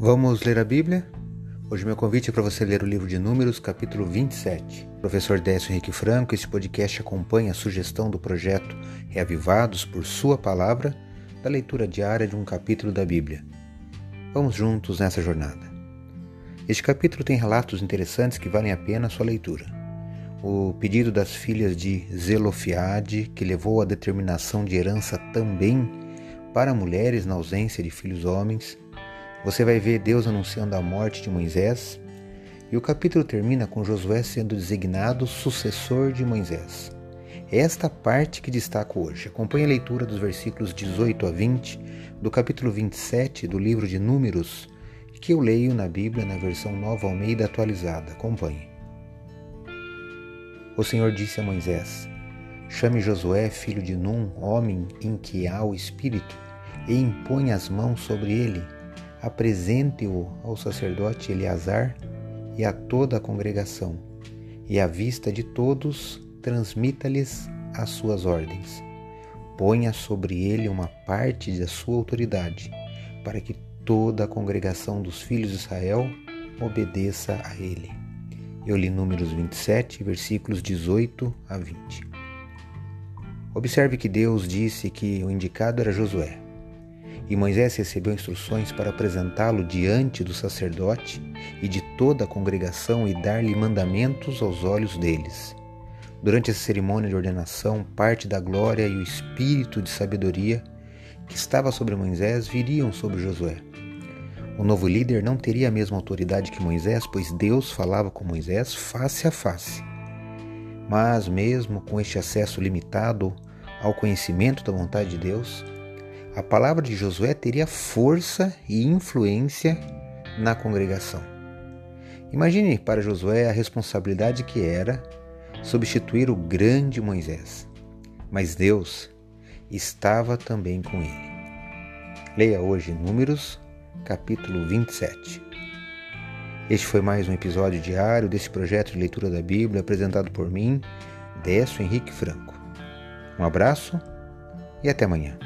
Vamos ler a Bíblia? Hoje meu convite é para você ler o livro de Números, capítulo 27. Professor Décio Henrique Franco, este podcast acompanha a sugestão do projeto Reavivados por Sua Palavra, da leitura diária de um capítulo da Bíblia. Vamos juntos nessa jornada. Este capítulo tem relatos interessantes que valem a pena a sua leitura. O pedido das filhas de Zelofiade, que levou à determinação de herança também para mulheres na ausência de filhos homens, você vai ver Deus anunciando a morte de Moisés e o capítulo termina com Josué sendo designado sucessor de Moisés. É esta parte que destaco hoje. Acompanhe a leitura dos versículos 18 a 20 do capítulo 27 do livro de Números, que eu leio na Bíblia na versão Nova Almeida atualizada. Acompanhe. O Senhor disse a Moisés: Chame Josué, filho de Num, homem em que há o Espírito, e impõe as mãos sobre ele apresente-o ao sacerdote Eleazar e a toda a congregação, e à vista de todos transmita-lhes as suas ordens. Ponha sobre ele uma parte da sua autoridade, para que toda a congregação dos filhos de Israel obedeça a ele. Eu li Números 27, versículos 18 a 20. Observe que Deus disse que o indicado era Josué. E Moisés recebeu instruções para apresentá-lo diante do sacerdote e de toda a congregação e dar-lhe mandamentos aos olhos deles. Durante essa cerimônia de ordenação, parte da glória e o espírito de sabedoria que estava sobre Moisés viriam sobre Josué. O novo líder não teria a mesma autoridade que Moisés, pois Deus falava com Moisés face a face. Mas, mesmo com este acesso limitado ao conhecimento da vontade de Deus, a palavra de Josué teria força e influência na congregação. Imagine para Josué a responsabilidade que era substituir o grande Moisés. Mas Deus estava também com ele. Leia hoje Números, capítulo 27. Este foi mais um episódio diário desse projeto de leitura da Bíblia apresentado por mim, Décio Henrique Franco. Um abraço e até amanhã.